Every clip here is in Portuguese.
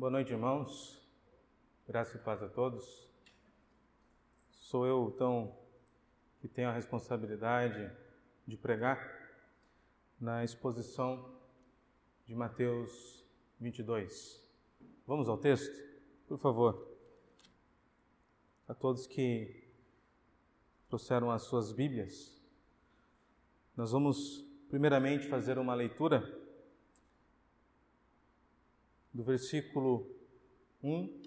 Boa noite, irmãos. Graça e paz a todos. Sou eu, então, que tenho a responsabilidade de pregar na exposição de Mateus 22. Vamos ao texto? Por favor. A todos que trouxeram as suas Bíblias, nós vamos primeiramente fazer uma leitura do versículo 1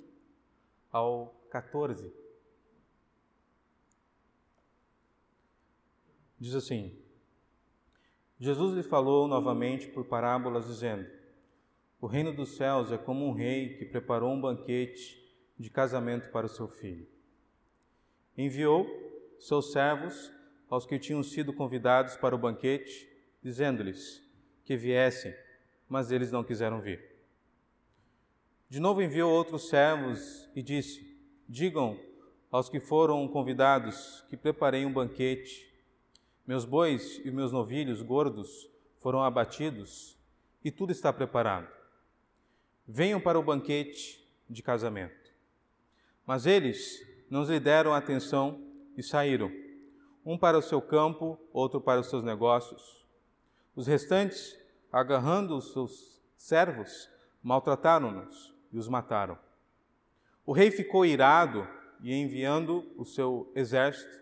ao 14. Diz assim: Jesus lhe falou novamente por parábolas, dizendo: O reino dos céus é como um rei que preparou um banquete de casamento para o seu filho. Enviou seus servos aos que tinham sido convidados para o banquete, dizendo-lhes que viessem, mas eles não quiseram vir. De novo enviou outros servos e disse: Digam aos que foram convidados que preparei um banquete. Meus bois e meus novilhos gordos foram abatidos e tudo está preparado. Venham para o banquete de casamento. Mas eles não lhe deram atenção e saíram, um para o seu campo, outro para os seus negócios. Os restantes, agarrando os seus servos, maltrataram-nos e os mataram. O rei ficou irado e, enviando o seu exército,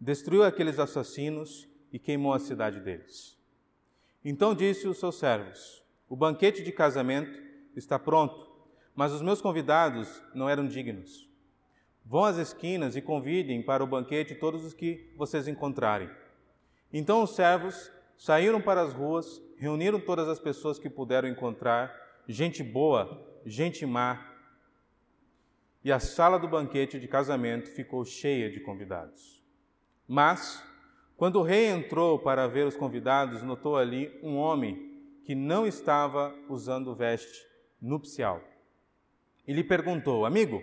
destruiu aqueles assassinos e queimou a cidade deles. Então disse os seus servos: O banquete de casamento está pronto, mas os meus convidados não eram dignos. Vão às esquinas e convidem para o banquete todos os que vocês encontrarem. Então os servos saíram para as ruas, reuniram todas as pessoas que puderam encontrar, gente boa gente má, e a sala do banquete de casamento ficou cheia de convidados. Mas, quando o rei entrou para ver os convidados, notou ali um homem que não estava usando veste nupcial. E lhe perguntou: Amigo,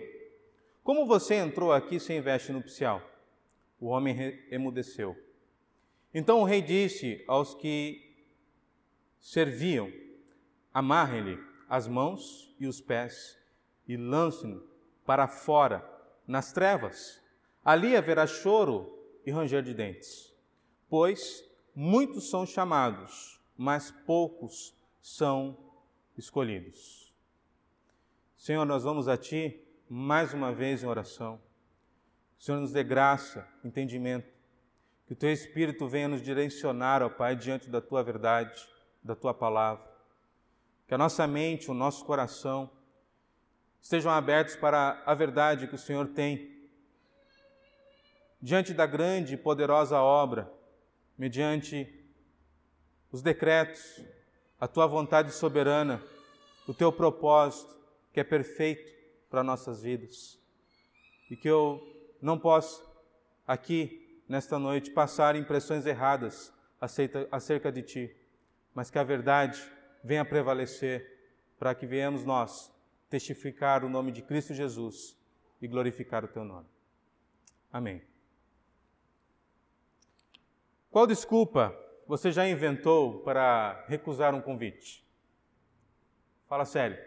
como você entrou aqui sem veste nupcial? O homem emudeceu. Então o rei disse aos que serviam: Amarrem-lhe as mãos e os pés e lance-no para fora, nas trevas. Ali haverá choro e ranger de dentes, pois muitos são chamados, mas poucos são escolhidos. Senhor, nós vamos a Ti mais uma vez em oração. Senhor, nos dê graça, entendimento, que o Teu Espírito venha nos direcionar, ó Pai, diante da Tua verdade, da Tua palavra que a nossa mente, o nosso coração estejam abertos para a verdade que o Senhor tem. Diante da grande e poderosa obra, mediante os decretos, a tua vontade soberana, o teu propósito, que é perfeito para nossas vidas. E que eu não possa, aqui, nesta noite, passar impressões erradas acerca de ti, mas que a verdade venha prevalecer para que venhamos nós testificar o nome de Cristo Jesus e glorificar o teu nome. Amém. Qual desculpa você já inventou para recusar um convite? Fala sério.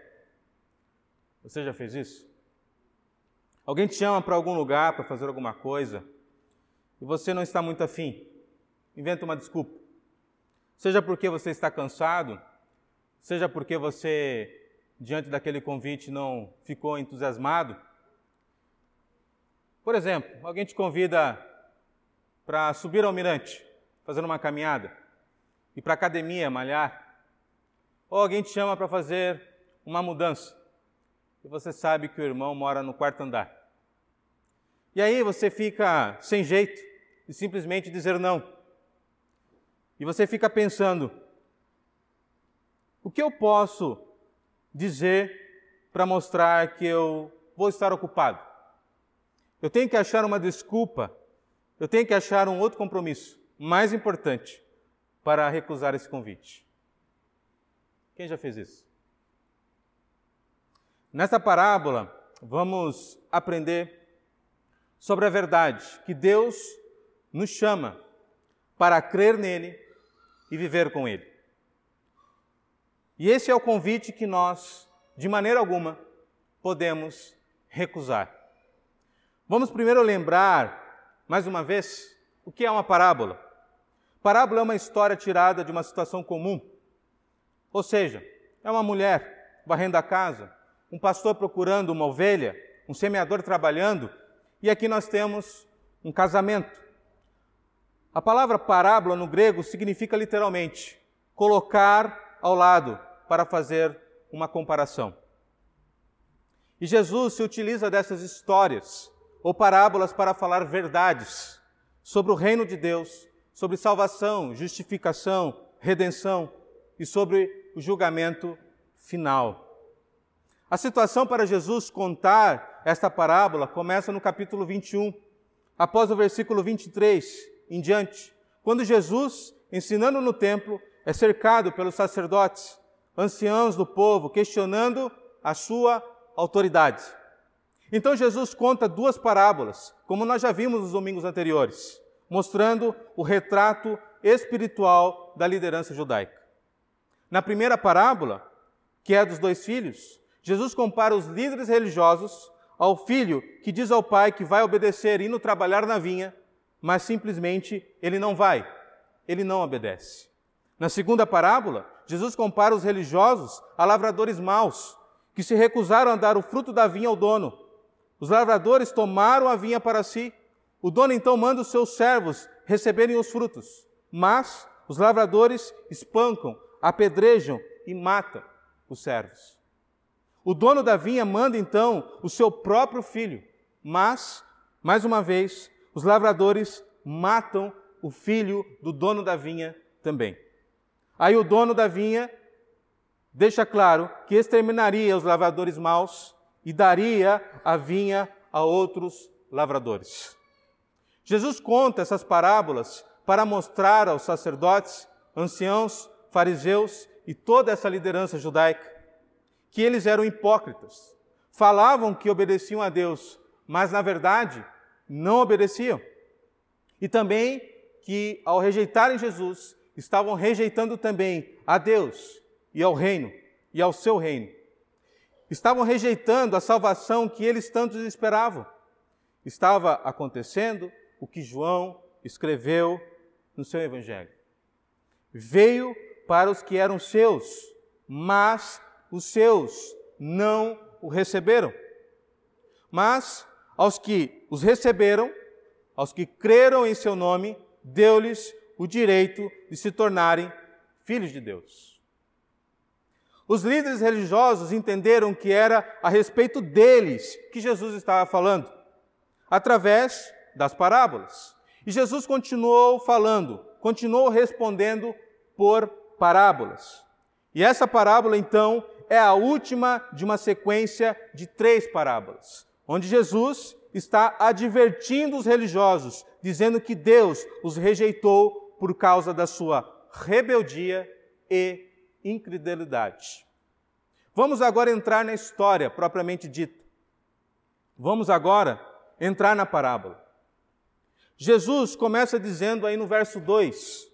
Você já fez isso? Alguém te chama para algum lugar para fazer alguma coisa e você não está muito afim? Inventa uma desculpa. Seja porque você está cansado, seja porque você, diante daquele convite, não ficou entusiasmado. Por exemplo, alguém te convida para subir ao mirante, fazer uma caminhada, e para a academia, malhar. Ou alguém te chama para fazer uma mudança, e você sabe que o irmão mora no quarto andar. E aí você fica sem jeito e simplesmente dizer não. E você fica pensando: o que eu posso dizer para mostrar que eu vou estar ocupado? Eu tenho que achar uma desculpa, eu tenho que achar um outro compromisso mais importante para recusar esse convite. Quem já fez isso? Nesta parábola, vamos aprender sobre a verdade que Deus nos chama para crer nele e viver com ele. E esse é o convite que nós, de maneira alguma, podemos recusar. Vamos primeiro lembrar, mais uma vez, o que é uma parábola. Parábola é uma história tirada de uma situação comum. Ou seja, é uma mulher varrendo a casa, um pastor procurando uma ovelha, um semeador trabalhando, e aqui nós temos um casamento. A palavra parábola no grego significa literalmente colocar ao lado para fazer uma comparação. E Jesus se utiliza dessas histórias ou parábolas para falar verdades sobre o reino de Deus, sobre salvação, justificação, redenção e sobre o julgamento final. A situação para Jesus contar esta parábola começa no capítulo 21, após o versículo 23 em diante, quando Jesus, ensinando no templo, é cercado pelos sacerdotes, anciãos do povo, questionando a sua autoridade. Então Jesus conta duas parábolas, como nós já vimos nos domingos anteriores, mostrando o retrato espiritual da liderança judaica. Na primeira parábola, que é dos dois filhos, Jesus compara os líderes religiosos ao filho que diz ao pai que vai obedecer indo trabalhar na vinha, mas simplesmente ele não vai, ele não obedece. Na segunda parábola, Jesus compara os religiosos a lavradores maus, que se recusaram a dar o fruto da vinha ao dono os lavradores tomaram a vinha para si. O dono então manda os seus servos receberem os frutos. Mas os lavradores espancam, apedrejam e matam os servos. O dono da vinha manda então o seu próprio filho. Mas, mais uma vez, os lavradores matam o filho do dono da vinha também. Aí o dono da vinha deixa claro que exterminaria os lavradores maus e daria a vinha a outros lavradores. Jesus conta essas parábolas para mostrar aos sacerdotes, anciãos, fariseus e toda essa liderança judaica que eles eram hipócritas. Falavam que obedeciam a Deus, mas na verdade não obedeciam. E também que ao rejeitarem Jesus, estavam rejeitando também a Deus e ao reino e ao seu reino. Estavam rejeitando a salvação que eles tanto esperavam. Estava acontecendo o que João escreveu no seu evangelho. Veio para os que eram seus, mas os seus não o receberam. Mas aos que os receberam, aos que creram em seu nome, deu-lhes o direito de se tornarem filhos de Deus. Os líderes religiosos entenderam que era a respeito deles que Jesus estava falando, através das parábolas. E Jesus continuou falando, continuou respondendo por parábolas. E essa parábola, então, é a última de uma sequência de três parábolas, onde Jesus está advertindo os religiosos, dizendo que Deus os rejeitou por causa da sua rebeldia e incredulidade. Vamos agora entrar na história propriamente dita. Vamos agora entrar na parábola. Jesus começa dizendo aí no verso 2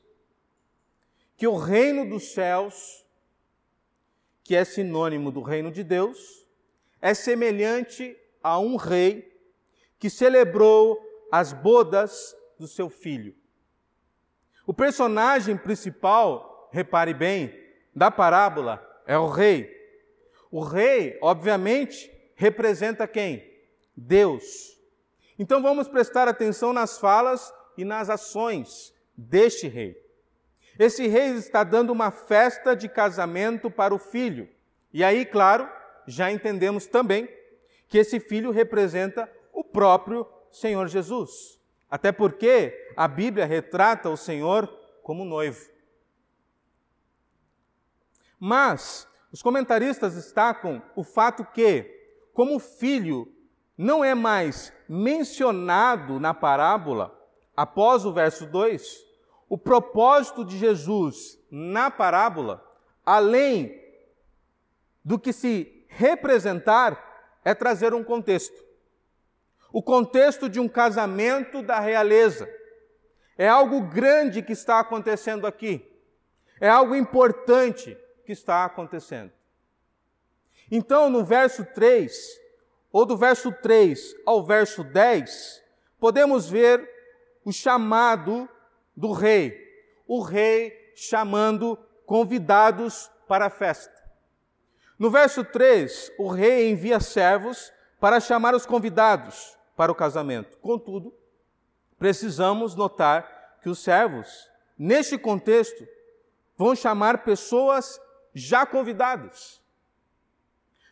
que o reino dos céus, que é sinônimo do reino de Deus, é semelhante a um rei que celebrou as bodas do seu filho. O personagem principal, repare bem, da parábola é o rei. O rei, obviamente, representa quem? Deus. Então vamos prestar atenção nas falas e nas ações deste rei. Esse rei está dando uma festa de casamento para o filho. E aí, claro, já entendemos também que esse filho representa o próprio Senhor Jesus. Até porque a Bíblia retrata o Senhor como noivo. Mas os comentaristas destacam o fato que, como o filho não é mais mencionado na parábola, após o verso 2, o propósito de Jesus na parábola, além do que se representar, é trazer um contexto. O contexto de um casamento da realeza. É algo grande que está acontecendo aqui. É algo importante que está acontecendo. Então, no verso 3, ou do verso 3 ao verso 10, podemos ver o chamado do rei. O rei chamando convidados para a festa. No verso 3, o rei envia servos para chamar os convidados para o casamento. Contudo, precisamos notar que os servos, neste contexto, vão chamar pessoas já convidadas.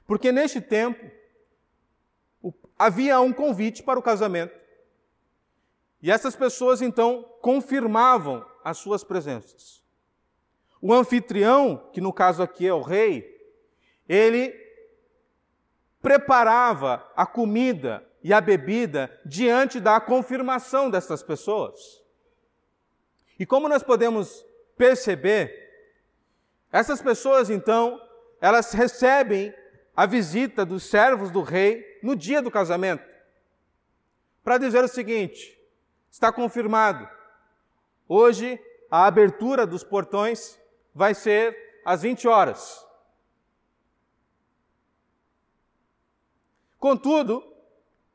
Porque neste tempo havia um convite para o casamento. E essas pessoas então confirmavam as suas presenças. O anfitrião, que no caso aqui é o rei, ele preparava a comida e a bebida diante da confirmação dessas pessoas. E como nós podemos perceber, essas pessoas então, elas recebem a visita dos servos do rei no dia do casamento, para dizer o seguinte: está confirmado, hoje a abertura dos portões vai ser às 20 horas. Contudo,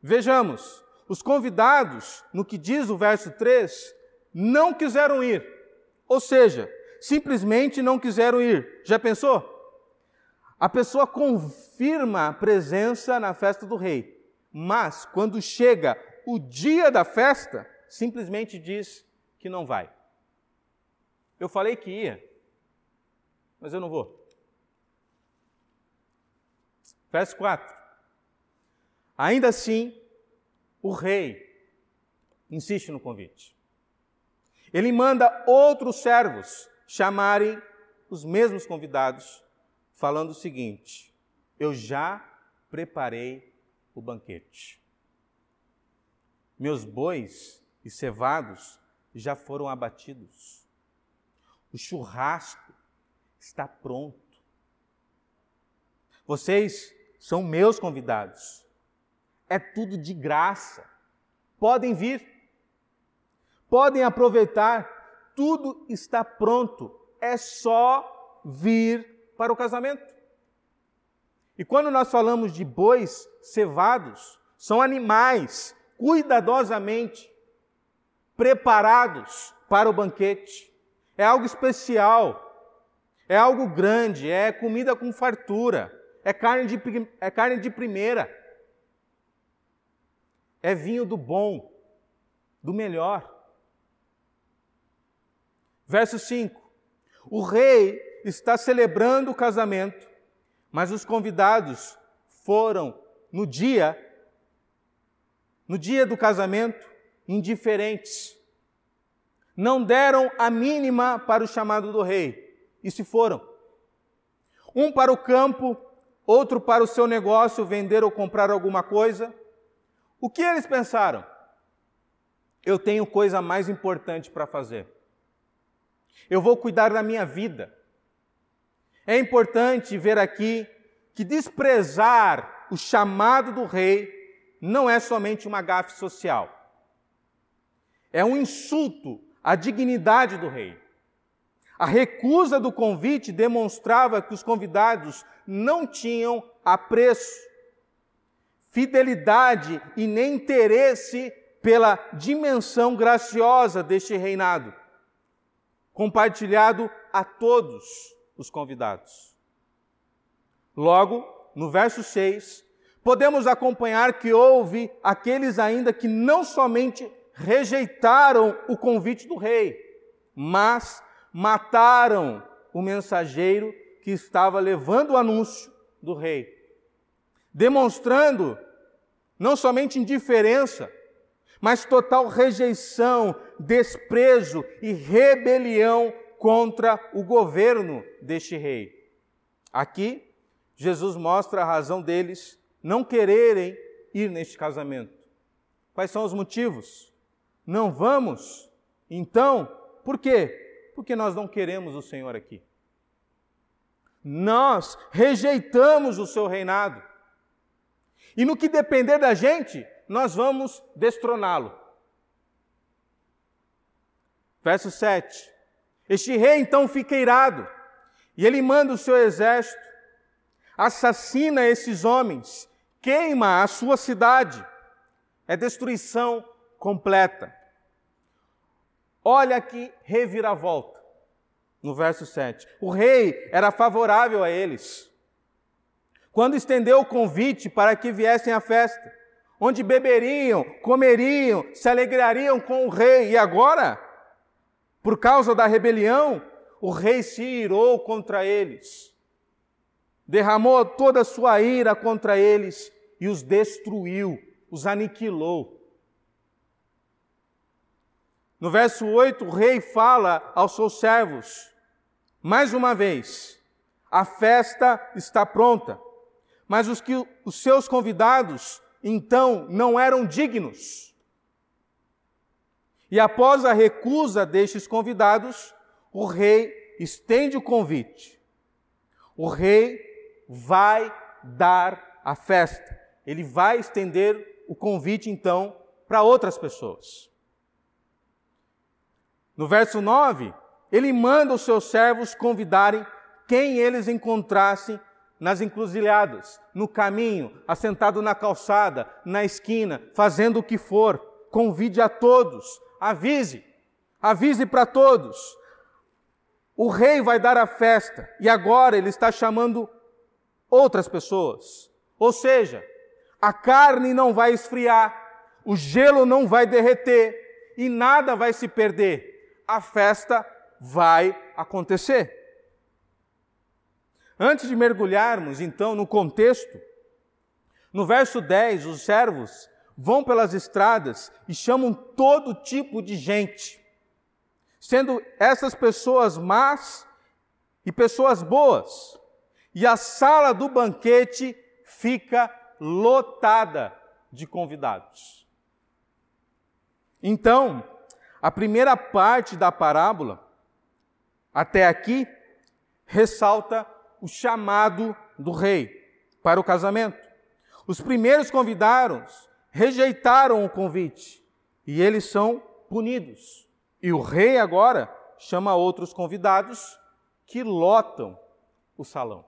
vejamos, os convidados, no que diz o verso 3, não quiseram ir. Ou seja, simplesmente não quiseram ir. Já pensou? A pessoa confirma a presença na festa do rei, mas quando chega o dia da festa, simplesmente diz que não vai. Eu falei que ia, mas eu não vou. Verso 4. Ainda assim, o rei insiste no convite. Ele manda outros servos chamarem os mesmos convidados falando o seguinte: Eu já preparei o banquete. Meus bois e cevados já foram abatidos. O churrasco está pronto. Vocês são meus convidados. É tudo de graça. Podem vir. Podem aproveitar. Tudo está pronto. É só vir para o casamento. E quando nós falamos de bois cevados, são animais cuidadosamente preparados para o banquete. É algo especial, é algo grande, é comida com fartura, é carne de, é carne de primeira, é vinho do bom, do melhor. Verso 5: O rei está celebrando o casamento, mas os convidados foram no dia, no dia do casamento, indiferentes. Não deram a mínima para o chamado do rei e se foram. Um para o campo, outro para o seu negócio, vender ou comprar alguma coisa. O que eles pensaram? Eu tenho coisa mais importante para fazer. Eu vou cuidar da minha vida. É importante ver aqui que desprezar o chamado do rei não é somente uma gafe social. É um insulto à dignidade do rei. A recusa do convite demonstrava que os convidados não tinham apreço, fidelidade e nem interesse pela dimensão graciosa deste reinado, compartilhado a todos os convidados. Logo, no verso 6, podemos acompanhar que houve aqueles ainda que não somente rejeitaram o convite do rei, mas mataram o mensageiro que estava levando o anúncio do rei, demonstrando não somente indiferença, mas total rejeição, desprezo e rebelião contra o governo deste rei. Aqui, Jesus mostra a razão deles não quererem ir neste casamento. Quais são os motivos? Não vamos? Então, por quê? Porque nós não queremos o Senhor aqui. Nós rejeitamos o seu reinado. E no que depender da gente, nós vamos destroná-lo. Verso 7. Este rei então fica irado e ele manda o seu exército assassina esses homens, queima a sua cidade. É destruição completa. Olha que reviravolta. No verso 7. O rei era favorável a eles. Quando estendeu o convite para que viessem à festa, onde beberiam, comeriam, se alegrariam com o rei. E agora, por causa da rebelião, o rei se irou contra eles. Derramou toda a sua ira contra eles e os destruiu, os aniquilou. No verso 8, o rei fala aos seus servos, mais uma vez, a festa está pronta, mas os, que, os seus convidados, então, não eram dignos. E após a recusa destes convidados, o rei estende o convite. O rei vai dar a festa. Ele vai estender o convite, então, para outras pessoas. No verso 9, ele manda os seus servos convidarem quem eles encontrassem nas encruzilhadas, no caminho, assentado na calçada, na esquina, fazendo o que for. Convide a todos, avise, avise para todos. O rei vai dar a festa e agora ele está chamando outras pessoas. Ou seja, a carne não vai esfriar, o gelo não vai derreter e nada vai se perder a festa vai acontecer. Antes de mergulharmos, então, no contexto, no verso 10, os servos vão pelas estradas e chamam todo tipo de gente, sendo essas pessoas más e pessoas boas. E a sala do banquete fica lotada de convidados. Então, a primeira parte da parábola, até aqui, ressalta o chamado do rei para o casamento. Os primeiros convidados rejeitaram o convite e eles são punidos. E o rei agora chama outros convidados que lotam o salão.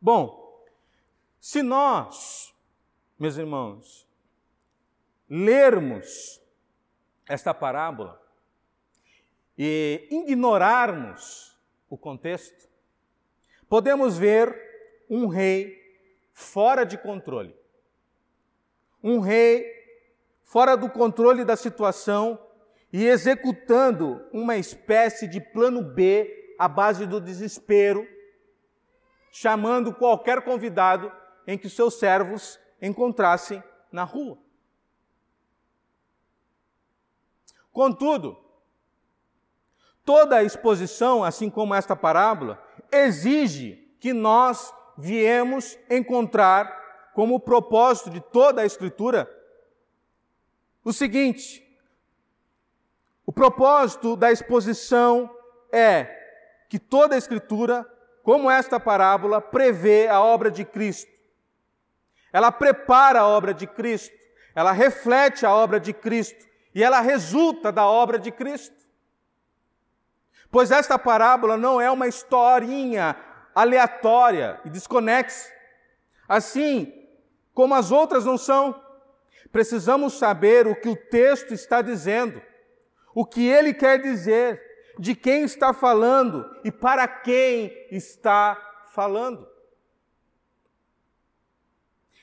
Bom, se nós meus irmãos, lermos esta parábola e ignorarmos o contexto, podemos ver um rei fora de controle. Um rei fora do controle da situação e executando uma espécie de plano B à base do desespero, chamando qualquer convidado em que seus servos encontrassem na rua. Contudo, toda a exposição, assim como esta parábola, exige que nós viemos encontrar como propósito de toda a Escritura o seguinte: o propósito da exposição é que toda a Escritura, como esta parábola, prevê a obra de Cristo ela prepara a obra de Cristo, ela reflete a obra de Cristo e ela resulta da obra de Cristo. Pois esta parábola não é uma historinha aleatória e desconexa, assim como as outras não são. Precisamos saber o que o texto está dizendo, o que ele quer dizer, de quem está falando e para quem está falando.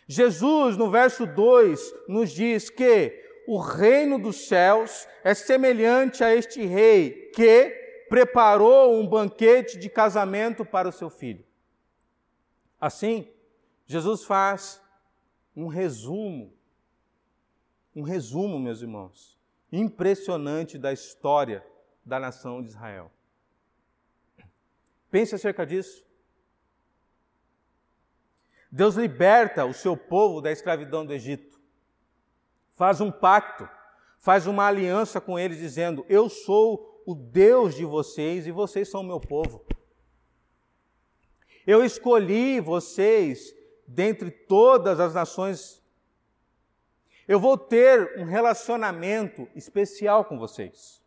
Jesus, no verso 2, nos diz que o reino dos céus é semelhante a este rei que preparou um banquete de casamento para o seu filho. Assim, Jesus faz um resumo, um resumo, meus irmãos, impressionante da história da nação de Israel. Pense acerca disso. Deus liberta o seu povo da escravidão do Egito. Faz um pacto, faz uma aliança com eles, dizendo: Eu sou o Deus de vocês e vocês são o meu povo. Eu escolhi vocês dentre todas as nações. Eu vou ter um relacionamento especial com vocês.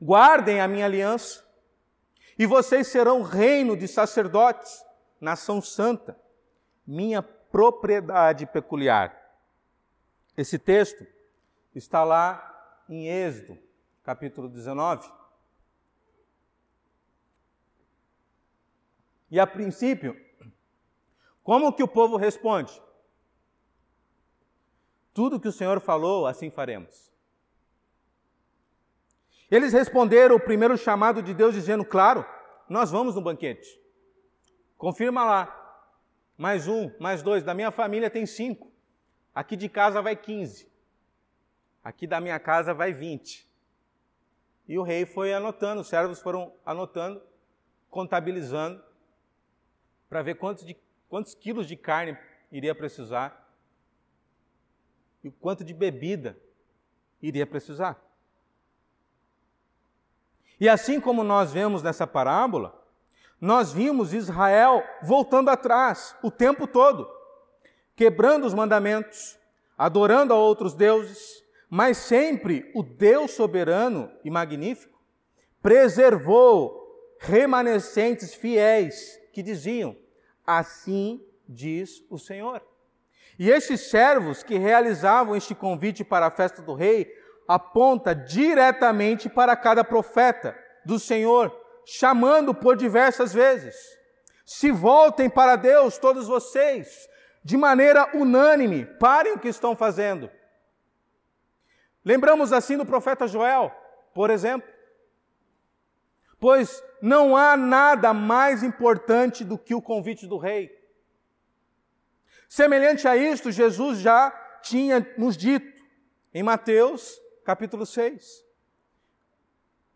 Guardem a minha aliança, e vocês serão reino de sacerdotes, nação santa, minha propriedade peculiar. Esse texto está lá em Êxodo, capítulo 19. E a princípio, como que o povo responde? Tudo que o Senhor falou, assim faremos. Eles responderam o primeiro chamado de Deus dizendo: Claro, nós vamos no banquete. Confirma lá. Mais um, mais dois. Da minha família tem cinco. Aqui de casa vai quinze. Aqui da minha casa vai vinte. E o rei foi anotando, os servos foram anotando, contabilizando, para ver quantos, de, quantos quilos de carne iria precisar e quanto de bebida iria precisar. E assim como nós vemos nessa parábola, nós vimos Israel voltando atrás o tempo todo, quebrando os mandamentos, adorando a outros deuses, mas sempre o Deus soberano e magnífico preservou remanescentes fiéis que diziam: Assim diz o Senhor. E esses servos que realizavam este convite para a festa do rei aponta diretamente para cada profeta do Senhor, chamando por diversas vezes. Se voltem para Deus, todos vocês, de maneira unânime, parem o que estão fazendo. Lembramos assim do profeta Joel, por exemplo. Pois não há nada mais importante do que o convite do rei. Semelhante a isto, Jesus já tinha nos dito em Mateus capítulo 6.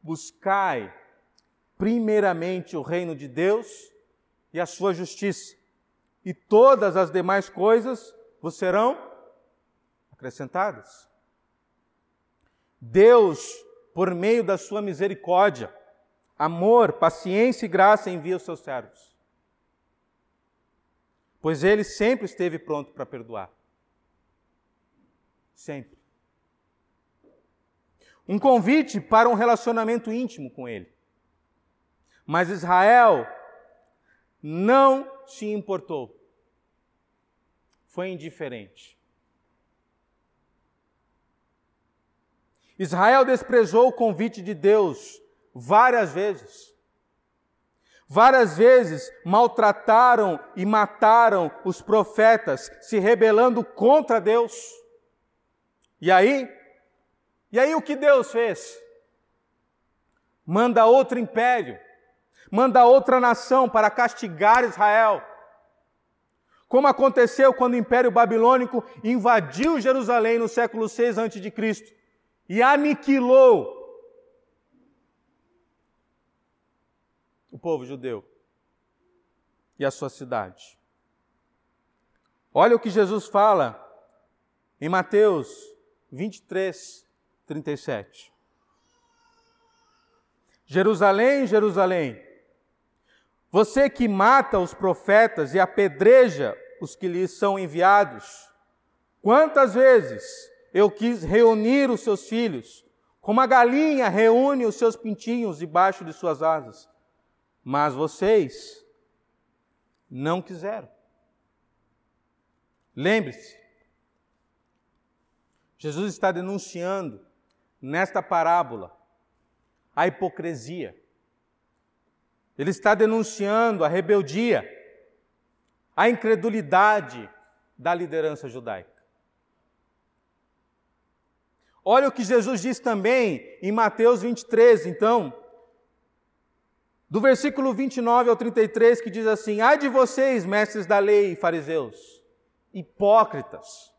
Buscai primeiramente o reino de Deus e a sua justiça, e todas as demais coisas vos serão acrescentadas. Deus, por meio da sua misericórdia, amor, paciência e graça, envia os seus servos. Pois ele sempre esteve pronto para perdoar. Sempre um convite para um relacionamento íntimo com Ele. Mas Israel não se importou, foi indiferente. Israel desprezou o convite de Deus várias vezes. Várias vezes maltrataram e mataram os profetas, se rebelando contra Deus. E aí, e aí o que Deus fez? Manda outro império, manda outra nação para castigar Israel. Como aconteceu quando o Império Babilônico invadiu Jerusalém no século 6 a.C. e aniquilou o povo judeu e a sua cidade. Olha o que Jesus fala em Mateus 23, 37. Jerusalém, Jerusalém, você que mata os profetas e apedreja os que lhes são enviados, quantas vezes eu quis reunir os seus filhos, como a galinha reúne os seus pintinhos debaixo de suas asas, mas vocês não quiseram. Lembre-se, Jesus está denunciando nesta parábola a hipocrisia. Ele está denunciando a rebeldia, a incredulidade da liderança judaica. Olha o que Jesus diz também em Mateus 23, então, do versículo 29 ao 33, que diz assim: Ai de vocês, mestres da lei e fariseus, hipócritas,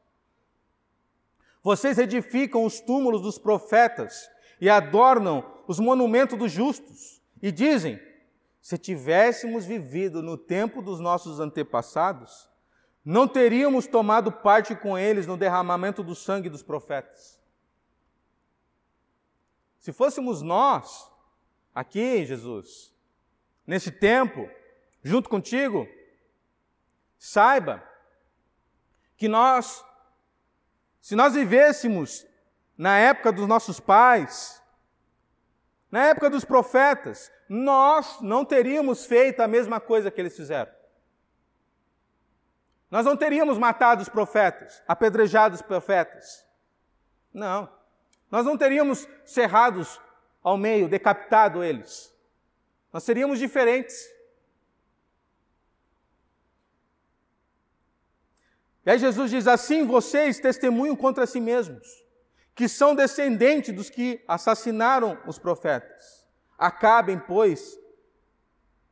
vocês edificam os túmulos dos profetas e adornam os monumentos dos justos. E dizem: se tivéssemos vivido no tempo dos nossos antepassados, não teríamos tomado parte com eles no derramamento do sangue dos profetas. Se fôssemos nós, aqui, Jesus, nesse tempo, junto contigo, saiba que nós se nós vivêssemos na época dos nossos pais, Na época dos profetas, nós não teríamos feito a mesma coisa que eles fizeram. Nós não teríamos matado os profetas, apedrejado os profetas. Não. Nós não teríamos cerrados ao meio, decapitado eles. Nós seríamos diferentes. E aí Jesus diz: Assim vocês testemunham contra si mesmos que são descendentes dos que assassinaram os profetas. Acabem, pois,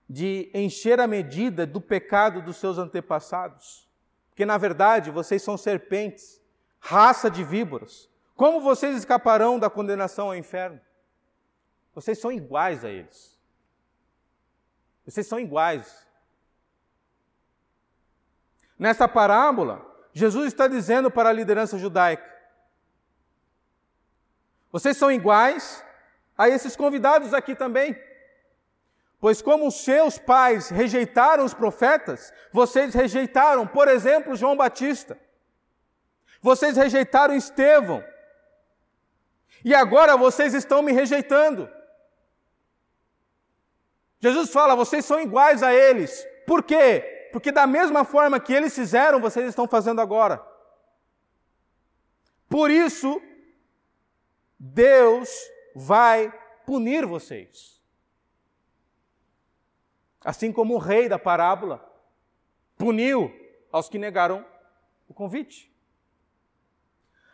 de encher a medida do pecado dos seus antepassados. Porque, na verdade, vocês são serpentes, raça de víboras. Como vocês escaparão da condenação ao inferno? Vocês são iguais a eles. Vocês são iguais. Nesta parábola, Jesus está dizendo para a liderança judaica: vocês são iguais a esses convidados aqui também. Pois, como os seus pais rejeitaram os profetas, vocês rejeitaram, por exemplo, João Batista. Vocês rejeitaram Estevão. E agora vocês estão me rejeitando. Jesus fala: vocês são iguais a eles. Por quê? Porque, da mesma forma que eles fizeram, vocês estão fazendo agora. Por isso, Deus vai punir vocês. Assim como o rei da parábola puniu aos que negaram o convite.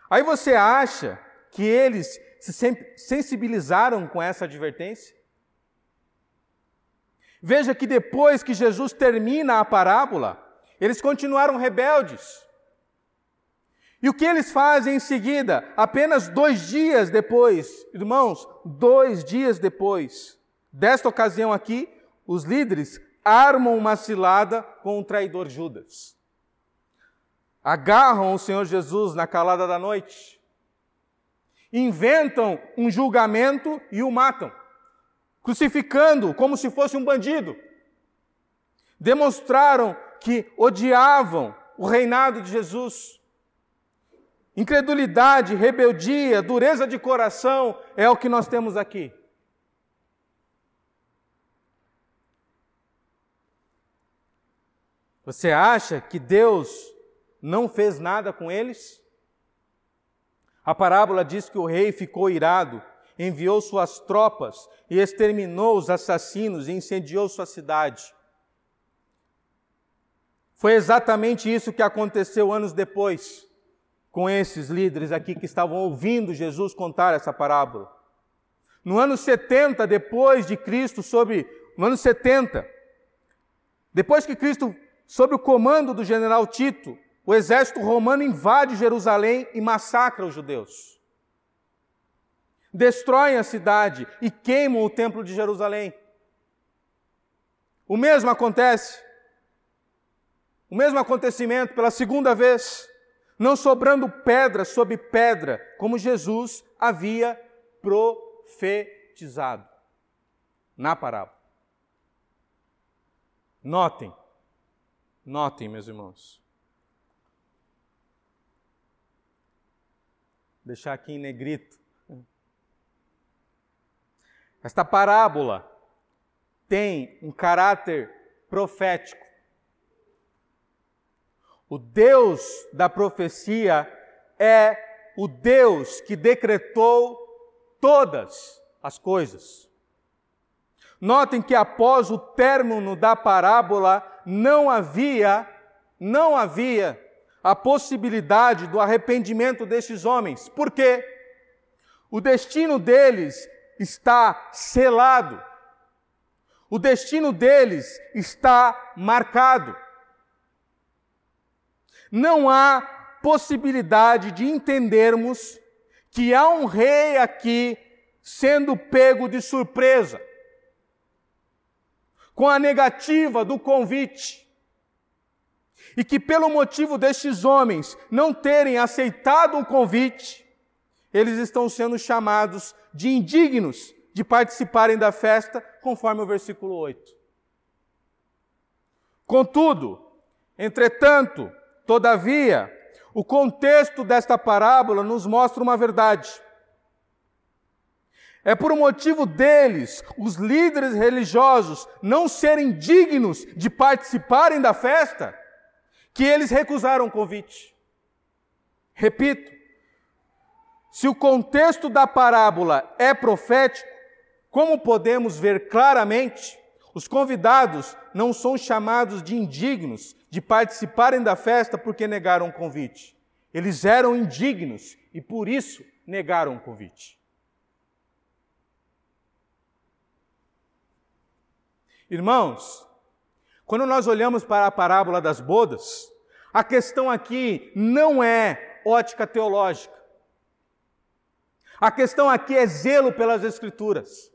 Aí você acha que eles se sensibilizaram com essa advertência? Veja que depois que Jesus termina a parábola, eles continuaram rebeldes. E o que eles fazem em seguida? Apenas dois dias depois, irmãos, dois dias depois desta ocasião aqui, os líderes armam uma cilada com o traidor Judas. Agarram o Senhor Jesus na calada da noite, inventam um julgamento e o matam, crucificando como se fosse um bandido. Demonstraram que odiavam o reinado de Jesus Incredulidade, rebeldia, dureza de coração é o que nós temos aqui. Você acha que Deus não fez nada com eles? A parábola diz que o rei ficou irado, enviou suas tropas e exterminou os assassinos e incendiou sua cidade. Foi exatamente isso que aconteceu anos depois com esses líderes aqui que estavam ouvindo Jesus contar essa parábola. No ano 70 depois de Cristo, sobre no ano 70, depois que Cristo, sob o comando do general Tito, o exército romano invade Jerusalém e massacra os judeus. Destroem a cidade e queimam o templo de Jerusalém. O mesmo acontece. O mesmo acontecimento pela segunda vez não sobrando pedra sobre pedra, como Jesus havia profetizado na parábola. Notem, notem, meus irmãos. Deixar aqui em negrito. Esta parábola tem um caráter profético. O Deus da profecia é o Deus que decretou todas as coisas. Notem que após o término da parábola não havia, não havia a possibilidade do arrependimento destes homens. Por quê? O destino deles está selado. O destino deles está marcado não há possibilidade de entendermos que há um rei aqui sendo pego de surpresa com a negativa do convite. E que, pelo motivo destes homens não terem aceitado o convite, eles estão sendo chamados de indignos de participarem da festa, conforme o versículo 8. Contudo, entretanto, Todavia, o contexto desta parábola nos mostra uma verdade. É por motivo deles, os líderes religiosos, não serem dignos de participarem da festa, que eles recusaram o convite. Repito, se o contexto da parábola é profético, como podemos ver claramente, os convidados não são chamados de indignos de participarem da festa porque negaram o convite. Eles eram indignos e por isso negaram o convite. Irmãos, quando nós olhamos para a parábola das bodas, a questão aqui não é ótica teológica. A questão aqui é zelo pelas Escrituras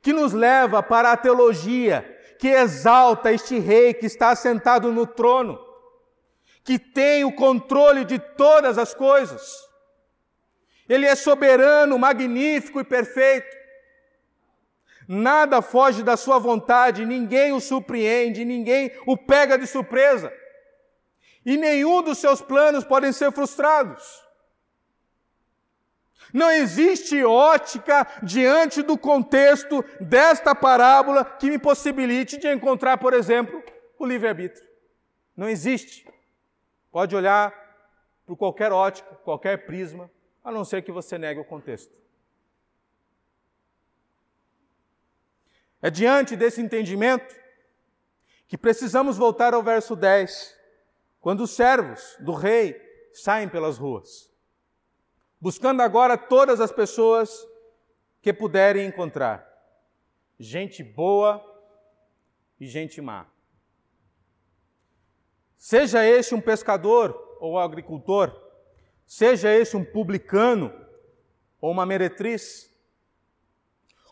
que nos leva para a teologia que exalta este rei que está sentado no trono, que tem o controle de todas as coisas. Ele é soberano, magnífico e perfeito. Nada foge da sua vontade, ninguém o surpreende, ninguém o pega de surpresa. E nenhum dos seus planos podem ser frustrados. Não existe ótica diante do contexto desta parábola que me possibilite de encontrar, por exemplo, o livre-arbítrio. Não existe. Pode olhar por qualquer ótica, qualquer prisma, a não ser que você negue o contexto. É diante desse entendimento que precisamos voltar ao verso 10, quando os servos do rei saem pelas ruas buscando agora todas as pessoas que puderem encontrar. Gente boa e gente má. Seja este um pescador ou agricultor, seja este um publicano ou uma meretriz,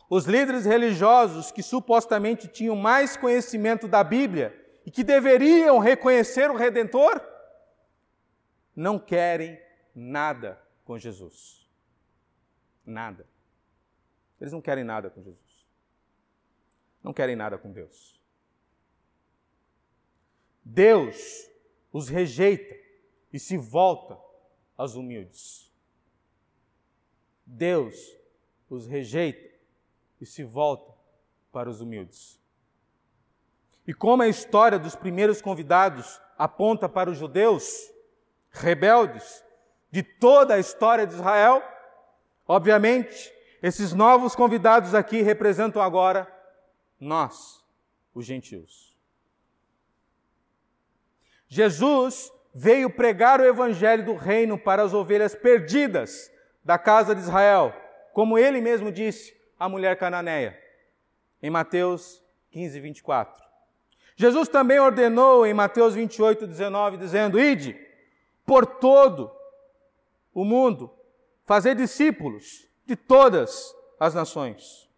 os líderes religiosos que supostamente tinham mais conhecimento da Bíblia e que deveriam reconhecer o Redentor, não querem nada com Jesus. Nada. Eles não querem nada com Jesus. Não querem nada com Deus. Deus os rejeita e se volta aos humildes. Deus os rejeita e se volta para os humildes. E como a história dos primeiros convidados aponta para os judeus rebeldes, de toda a história de Israel. Obviamente, esses novos convidados aqui representam agora nós, os gentios. Jesus veio pregar o evangelho do reino para as ovelhas perdidas da casa de Israel, como ele mesmo disse à mulher cananeia, em Mateus 15, 24. Jesus também ordenou em Mateus 28, 19, dizendo: Ide por todo o mundo, fazer discípulos de todas as nações.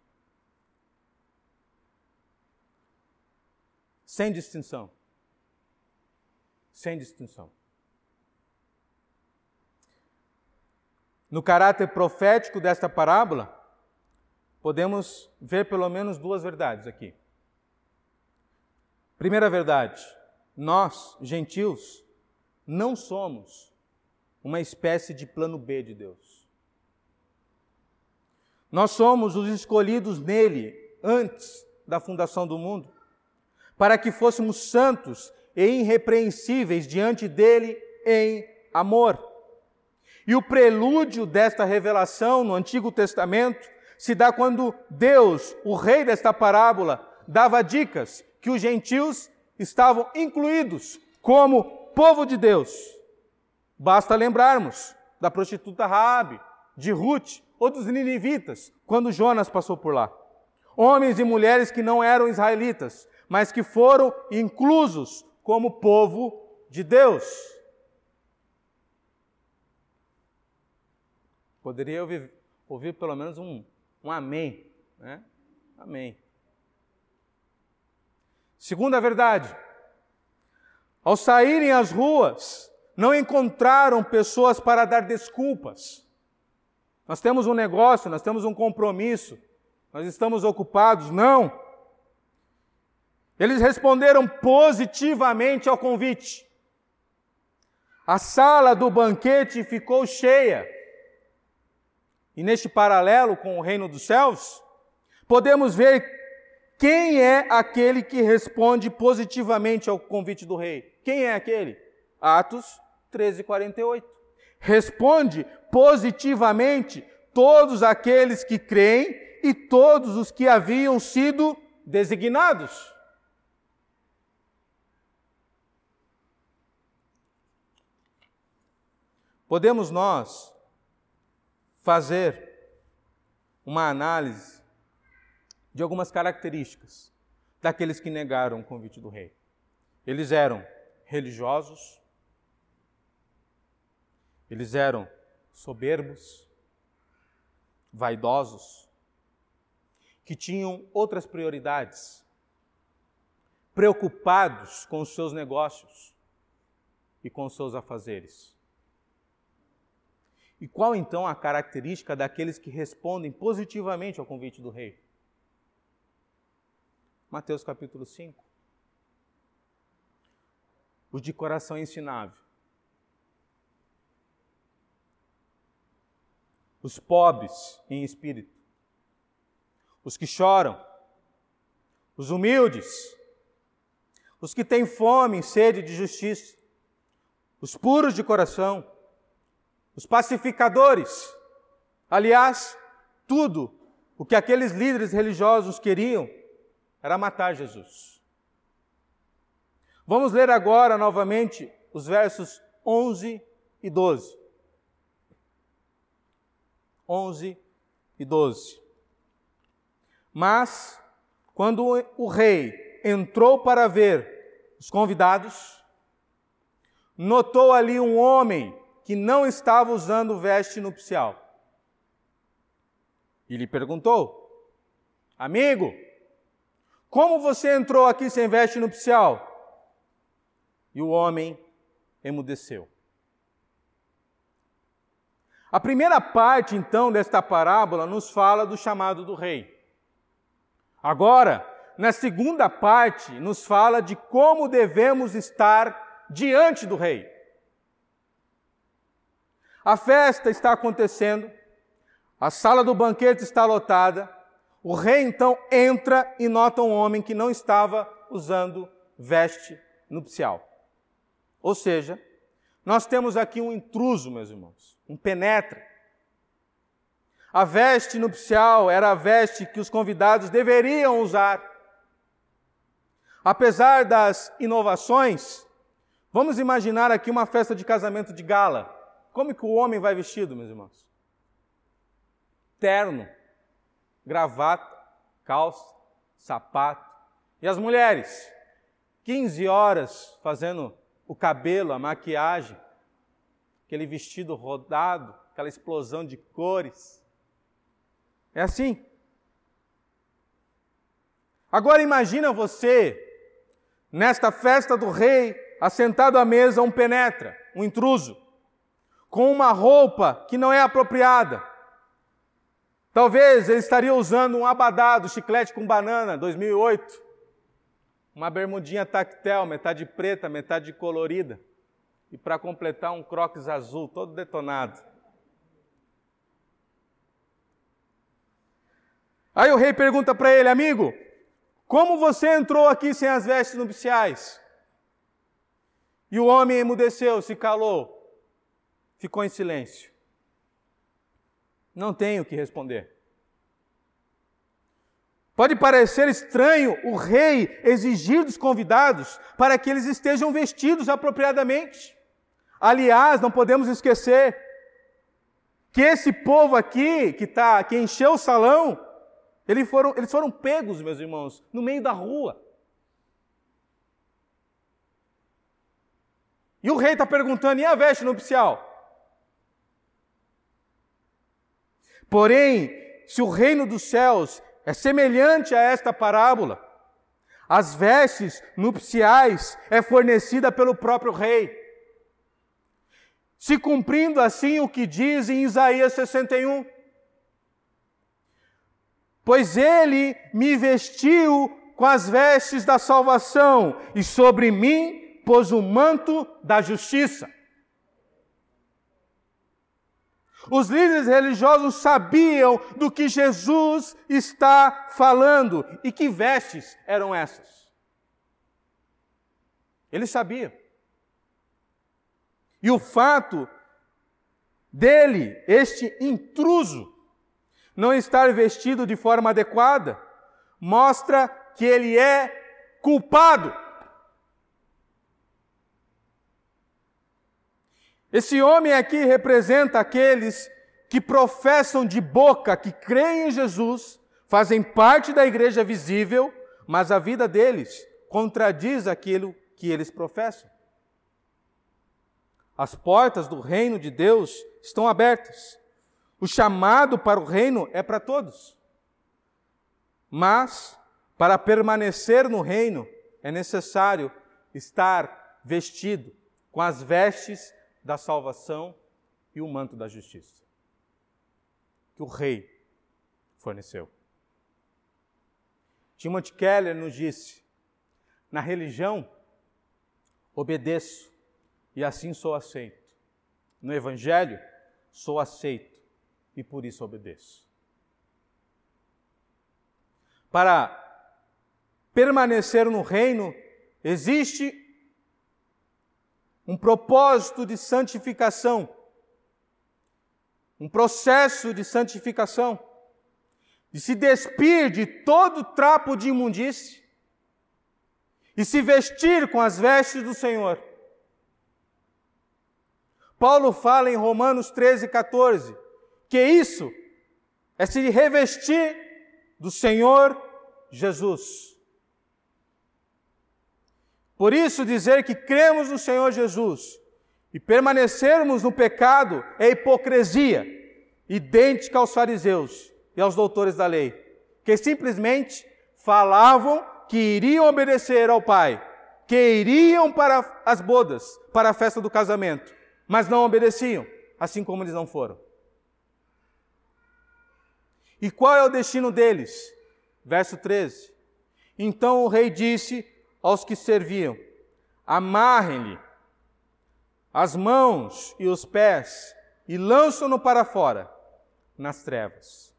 Sem distinção. Sem distinção. No caráter profético desta parábola, podemos ver pelo menos duas verdades aqui. Primeira verdade: nós, gentios, não somos uma espécie de plano B de Deus. Nós somos os escolhidos nele antes da fundação do mundo, para que fôssemos santos e irrepreensíveis diante dele em amor. E o prelúdio desta revelação no Antigo Testamento se dá quando Deus, o rei desta parábola, dava dicas que os gentios estavam incluídos como povo de Deus. Basta lembrarmos da prostituta Raabe, de Ruth ou dos ninivitas, quando Jonas passou por lá. Homens e mulheres que não eram israelitas, mas que foram inclusos como povo de Deus. Poderia ouvir, ouvir pelo menos um, um amém, né? Amém. Segunda verdade, ao saírem às ruas, não encontraram pessoas para dar desculpas. Nós temos um negócio, nós temos um compromisso, nós estamos ocupados. Não. Eles responderam positivamente ao convite. A sala do banquete ficou cheia. E neste paralelo com o reino dos céus, podemos ver quem é aquele que responde positivamente ao convite do rei. Quem é aquele? Atos 13, 48. Responde positivamente todos aqueles que creem e todos os que haviam sido designados. Podemos nós fazer uma análise de algumas características daqueles que negaram o convite do rei. Eles eram religiosos, eles eram soberbos, vaidosos, que tinham outras prioridades, preocupados com os seus negócios e com os seus afazeres. E qual então a característica daqueles que respondem positivamente ao convite do rei? Mateus capítulo 5. Os de coração ensinável. Os pobres em espírito. Os que choram. Os humildes. Os que têm fome e sede de justiça. Os puros de coração os pacificadores. Aliás, tudo o que aqueles líderes religiosos queriam era matar Jesus. Vamos ler agora novamente os versos 11 e 12. 11 e 12. Mas, quando o rei entrou para ver os convidados, notou ali um homem que não estava usando veste nupcial. E lhe perguntou: Amigo, como você entrou aqui sem veste nupcial? E o homem emudeceu. A primeira parte, então, desta parábola nos fala do chamado do rei. Agora, na segunda parte, nos fala de como devemos estar diante do rei. A festa está acontecendo, a sala do banquete está lotada. O rei então entra e nota um homem que não estava usando veste nupcial. Ou seja, nós temos aqui um intruso, meus irmãos, um penetra. A veste nupcial era a veste que os convidados deveriam usar. Apesar das inovações, vamos imaginar aqui uma festa de casamento de gala. Como que o homem vai vestido, meus irmãos? Terno, gravata, calça, sapato. E as mulheres? 15 horas fazendo o cabelo, a maquiagem, aquele vestido rodado, aquela explosão de cores. É assim. Agora imagina você, nesta festa do rei, assentado à mesa, um penetra, um intruso com uma roupa que não é apropriada. Talvez ele estaria usando um abadado, chiclete com banana, 2008. Uma bermudinha tactel, metade preta, metade colorida. E para completar, um crocs azul, todo detonado. Aí o rei pergunta para ele, amigo, como você entrou aqui sem as vestes nupciais? E o homem emudeceu, se calou ficou em silêncio. Não tenho o que responder. Pode parecer estranho o rei exigir dos convidados para que eles estejam vestidos apropriadamente. Aliás, não podemos esquecer que esse povo aqui, que, tá, que encheu o salão, eles foram, eles foram pegos, meus irmãos, no meio da rua. E o rei está perguntando: e a veste nupcial? Porém, se o reino dos céus é semelhante a esta parábola, as vestes nupciais é fornecida pelo próprio rei. Se cumprindo assim o que diz em Isaías 61, pois ele me vestiu com as vestes da salvação e sobre mim pôs o manto da justiça. Os líderes religiosos sabiam do que Jesus está falando e que vestes eram essas. Eles sabiam. E o fato dele, este intruso, não estar vestido de forma adequada, mostra que ele é culpado. Esse homem aqui representa aqueles que professam de boca que creem em Jesus, fazem parte da igreja visível, mas a vida deles contradiz aquilo que eles professam. As portas do reino de Deus estão abertas. O chamado para o reino é para todos. Mas, para permanecer no reino, é necessário estar vestido com as vestes da salvação e o manto da justiça que o rei forneceu. Timothy Keller nos disse: na religião, obedeço e assim sou aceito. No evangelho, sou aceito e por isso obedeço. Para permanecer no reino, existe um propósito de santificação, um processo de santificação, de se despir de todo trapo de imundície e se vestir com as vestes do Senhor. Paulo fala em Romanos 13, 14, que isso é se revestir do Senhor Jesus. Por isso, dizer que cremos no Senhor Jesus e permanecermos no pecado é hipocrisia, idêntica aos fariseus e aos doutores da lei, que simplesmente falavam que iriam obedecer ao Pai, que iriam para as bodas, para a festa do casamento, mas não obedeciam, assim como eles não foram. E qual é o destino deles? Verso 13. Então o rei disse aos que serviam: amarrem-lhe as mãos e os pés e lançam-no para fora, nas trevas.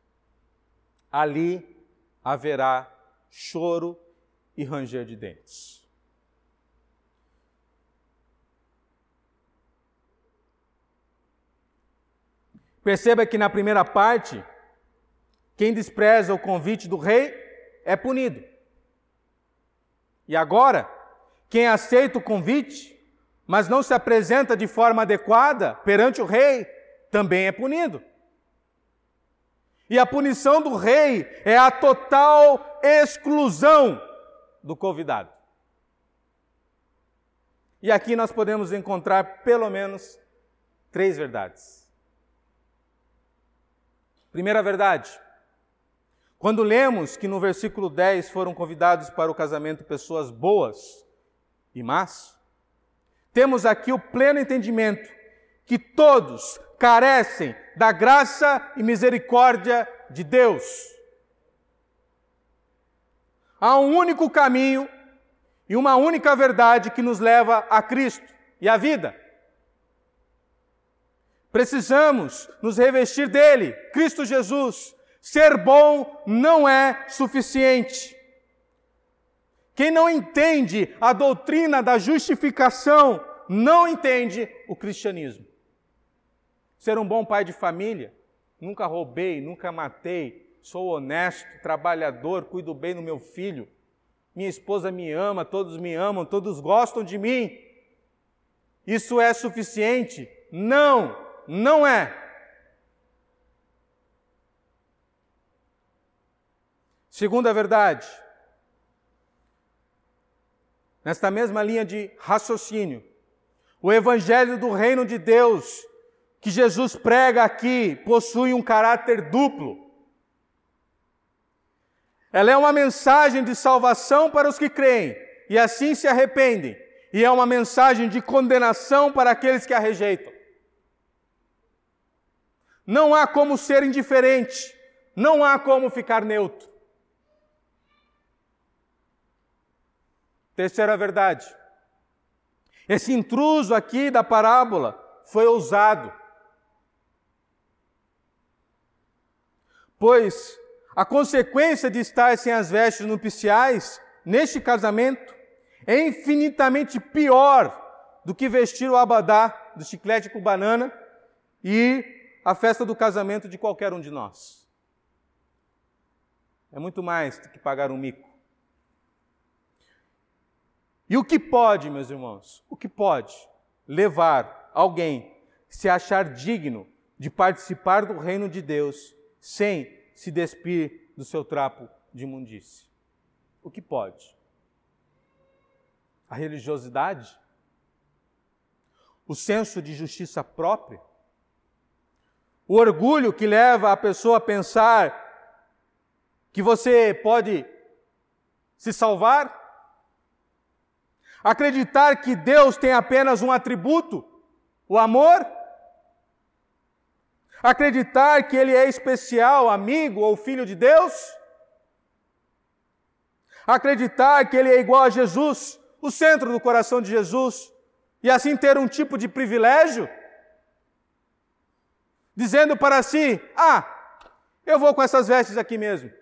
Ali haverá choro e ranger de dentes. Perceba que na primeira parte, quem despreza o convite do rei é punido. E agora, quem aceita o convite, mas não se apresenta de forma adequada perante o rei, também é punido. E a punição do rei é a total exclusão do convidado. E aqui nós podemos encontrar pelo menos três verdades. Primeira verdade: quando lemos que no versículo 10 foram convidados para o casamento pessoas boas e más, temos aqui o pleno entendimento que todos carecem da graça e misericórdia de Deus. Há um único caminho e uma única verdade que nos leva a Cristo e à vida. Precisamos nos revestir dele, Cristo Jesus, Ser bom não é suficiente. Quem não entende a doutrina da justificação não entende o cristianismo. Ser um bom pai de família, nunca roubei, nunca matei, sou honesto, trabalhador, cuido bem do meu filho, minha esposa me ama, todos me amam, todos gostam de mim. Isso é suficiente? Não, não é. Segunda verdade, nesta mesma linha de raciocínio, o evangelho do reino de Deus que Jesus prega aqui possui um caráter duplo. Ela é uma mensagem de salvação para os que creem e assim se arrependem, e é uma mensagem de condenação para aqueles que a rejeitam. Não há como ser indiferente, não há como ficar neutro. Terceira verdade. Esse intruso aqui da parábola foi ousado. pois a consequência de estar sem as vestes nupciais neste casamento é infinitamente pior do que vestir o abadá do chiclete com banana e a festa do casamento de qualquer um de nós. É muito mais do que pagar um mico. E o que pode, meus irmãos, o que pode levar alguém se achar digno de participar do reino de Deus sem se despir do seu trapo de imundície? O que pode? A religiosidade? O senso de justiça própria? O orgulho que leva a pessoa a pensar que você pode se salvar? Acreditar que Deus tem apenas um atributo, o amor? Acreditar que Ele é especial, amigo ou filho de Deus? Acreditar que Ele é igual a Jesus, o centro do coração de Jesus, e assim ter um tipo de privilégio? Dizendo para si: Ah, eu vou com essas vestes aqui mesmo.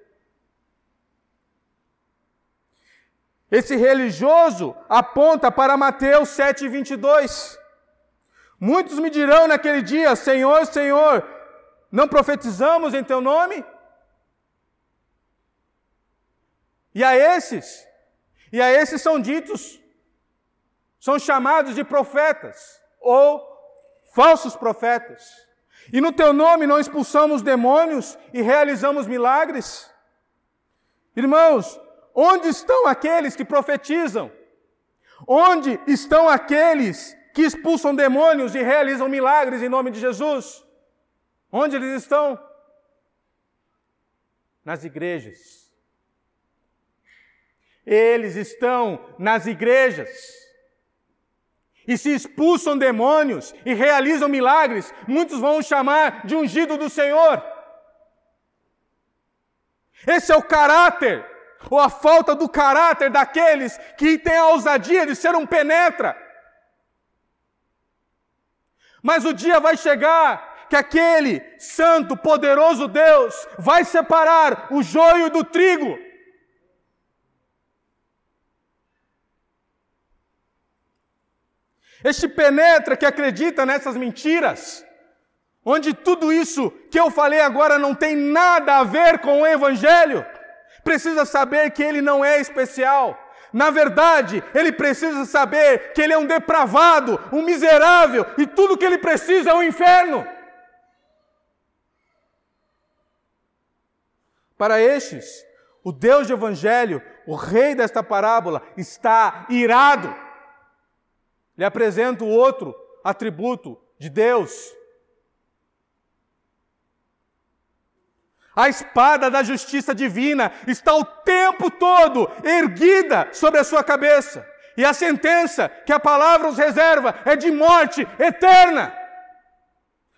Esse religioso aponta para Mateus 7, 22. Muitos me dirão naquele dia: Senhor, Senhor, não profetizamos em teu nome? E a esses, e a esses são ditos, são chamados de profetas ou falsos profetas. E no teu nome não expulsamos demônios e realizamos milagres? Irmãos, Onde estão aqueles que profetizam? Onde estão aqueles que expulsam demônios e realizam milagres em nome de Jesus? Onde eles estão? Nas igrejas. Eles estão nas igrejas. E se expulsam demônios e realizam milagres, muitos vão chamar de ungido do Senhor. Esse é o caráter ou a falta do caráter daqueles que têm a ousadia de ser um penetra. Mas o dia vai chegar que aquele santo, poderoso Deus vai separar o joio do trigo. Este penetra que acredita nessas mentiras, onde tudo isso que eu falei agora não tem nada a ver com o Evangelho, precisa saber que ele não é especial. Na verdade, ele precisa saber que ele é um depravado, um miserável e tudo que ele precisa é o um inferno. Para estes, o Deus do Evangelho, o rei desta parábola, está irado. Lhe apresento outro atributo de Deus, A espada da justiça divina está o tempo todo erguida sobre a sua cabeça. E a sentença que a palavra os reserva é de morte eterna,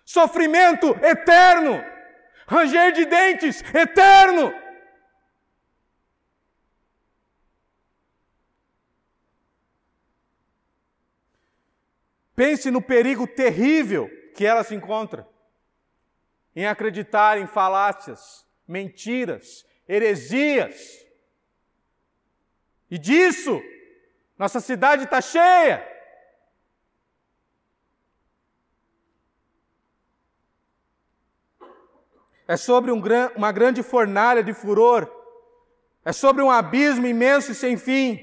sofrimento eterno, ranger de dentes eterno. Pense no perigo terrível que ela se encontra em acreditar em falácias, mentiras, heresias. E disso, nossa cidade está cheia. É sobre um, uma grande fornalha de furor. É sobre um abismo imenso e sem fim.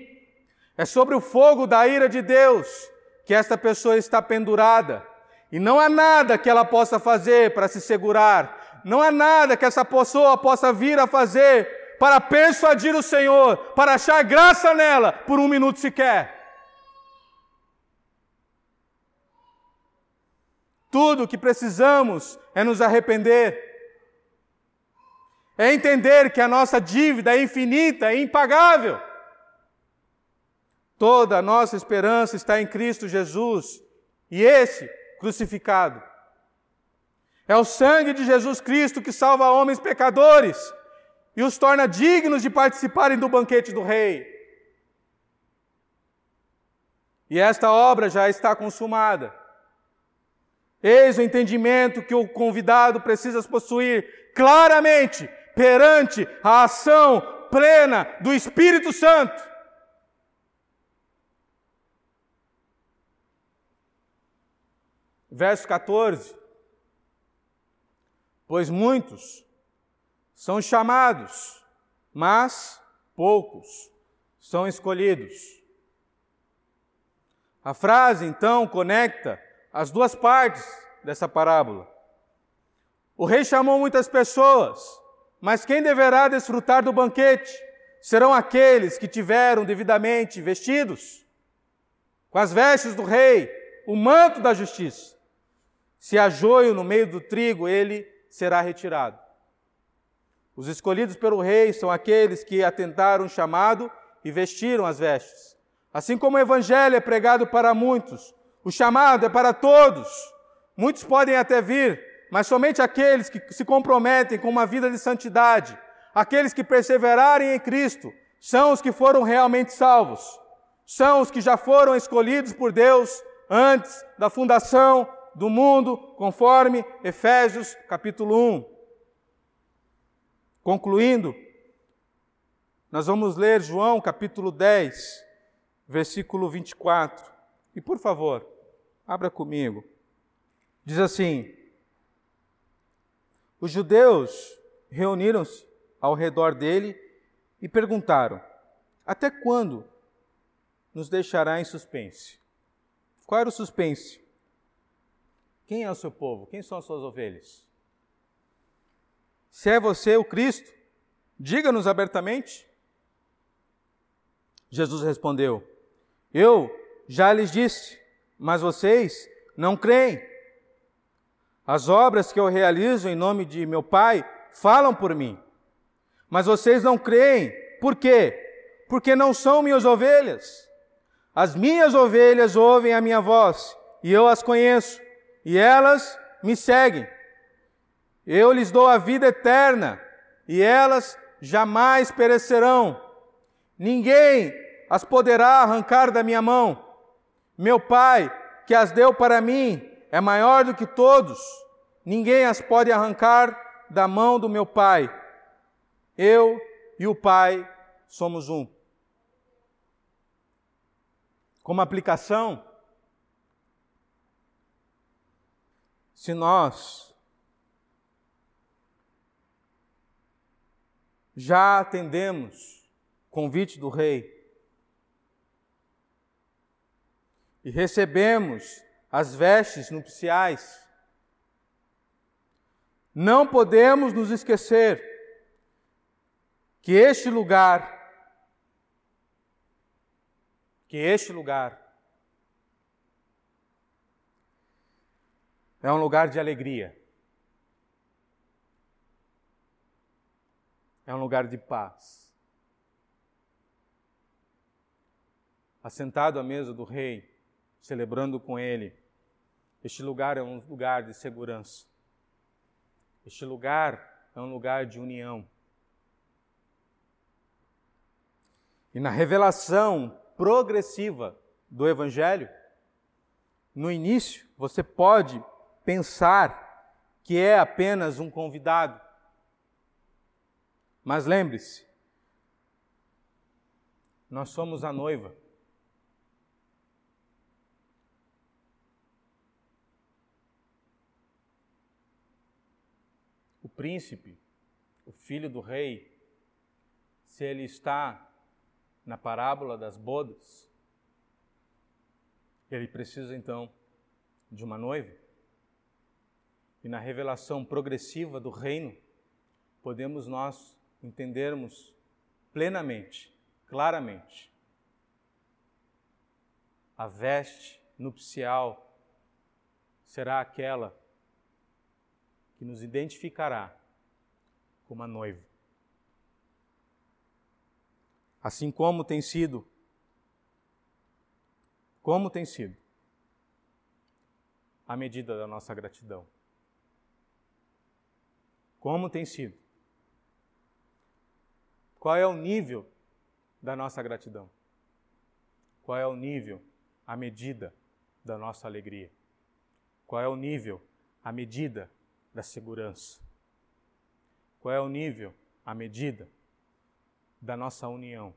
É sobre o fogo da ira de Deus que esta pessoa está pendurada. E não há nada que ela possa fazer para se segurar. Não há nada que essa pessoa possa vir a fazer para persuadir o Senhor, para achar graça nela por um minuto sequer. Tudo o que precisamos é nos arrepender. É entender que a nossa dívida é infinita e impagável. Toda a nossa esperança está em Cristo Jesus. E esse crucificado. É o sangue de Jesus Cristo que salva homens pecadores e os torna dignos de participarem do banquete do Rei. E esta obra já está consumada. Eis o entendimento que o convidado precisa possuir claramente perante a ação plena do Espírito Santo. Verso 14. Pois muitos são chamados, mas poucos são escolhidos. A frase, então, conecta as duas partes dessa parábola. O rei chamou muitas pessoas, mas quem deverá desfrutar do banquete serão aqueles que tiveram devidamente vestidos com as vestes do rei, o manto da justiça. Se há joio no meio do trigo, ele será retirado. Os escolhidos pelo rei são aqueles que atentaram o chamado e vestiram as vestes. Assim como o evangelho é pregado para muitos, o chamado é para todos. Muitos podem até vir, mas somente aqueles que se comprometem com uma vida de santidade, aqueles que perseverarem em Cristo, são os que foram realmente salvos. São os que já foram escolhidos por Deus antes da fundação do mundo, conforme Efésios capítulo 1. Concluindo, nós vamos ler João capítulo 10, versículo 24. E por favor, abra comigo. Diz assim: Os judeus reuniram-se ao redor dele e perguntaram: Até quando nos deixará em suspense? Qual era o suspense? Quem é o seu povo? Quem são as suas ovelhas? Se é você o Cristo, diga-nos abertamente. Jesus respondeu: Eu já lhes disse, mas vocês não creem. As obras que eu realizo em nome de meu Pai falam por mim, mas vocês não creem. Por quê? Porque não são minhas ovelhas. As minhas ovelhas ouvem a minha voz, e eu as conheço, e elas me seguem. Eu lhes dou a vida eterna, e elas jamais perecerão Ninguém as poderá arrancar da minha mão. Meu Pai, que as deu para mim, é maior do que todos. Ninguém as pode arrancar da mão do meu Pai. Eu e o Pai somos um. Como aplicação, se nós já atendemos convite do rei. E recebemos as vestes nupciais. Não podemos nos esquecer que este lugar, que este lugar é um lugar de alegria. É um lugar de paz. assentado à mesa do rei, celebrando com ele. Este lugar é um lugar de segurança. Este lugar é um lugar de união. E na revelação progressiva do Evangelho, no início, você pode pensar que é apenas um convidado. Mas lembre-se, nós somos a noiva. príncipe, o filho do rei, se ele está na parábola das bodas, ele precisa então de uma noiva. E na revelação progressiva do reino, podemos nós entendermos plenamente, claramente, a veste nupcial será aquela que nos identificará como a noiva. Assim como tem sido, como tem sido a medida da nossa gratidão. Como tem sido? Qual é o nível da nossa gratidão? Qual é o nível, a medida da nossa alegria? Qual é o nível, a medida da segurança? Qual é o nível, a medida da nossa união?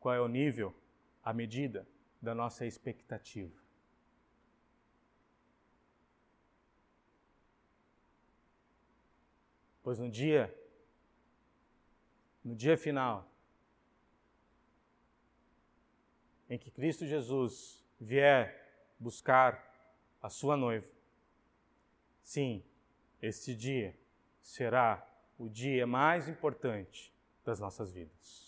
Qual é o nível, a medida da nossa expectativa? Pois no dia, no dia final, em que Cristo Jesus vier buscar a sua noiva, sim, este dia será o dia mais importante das nossas vidas.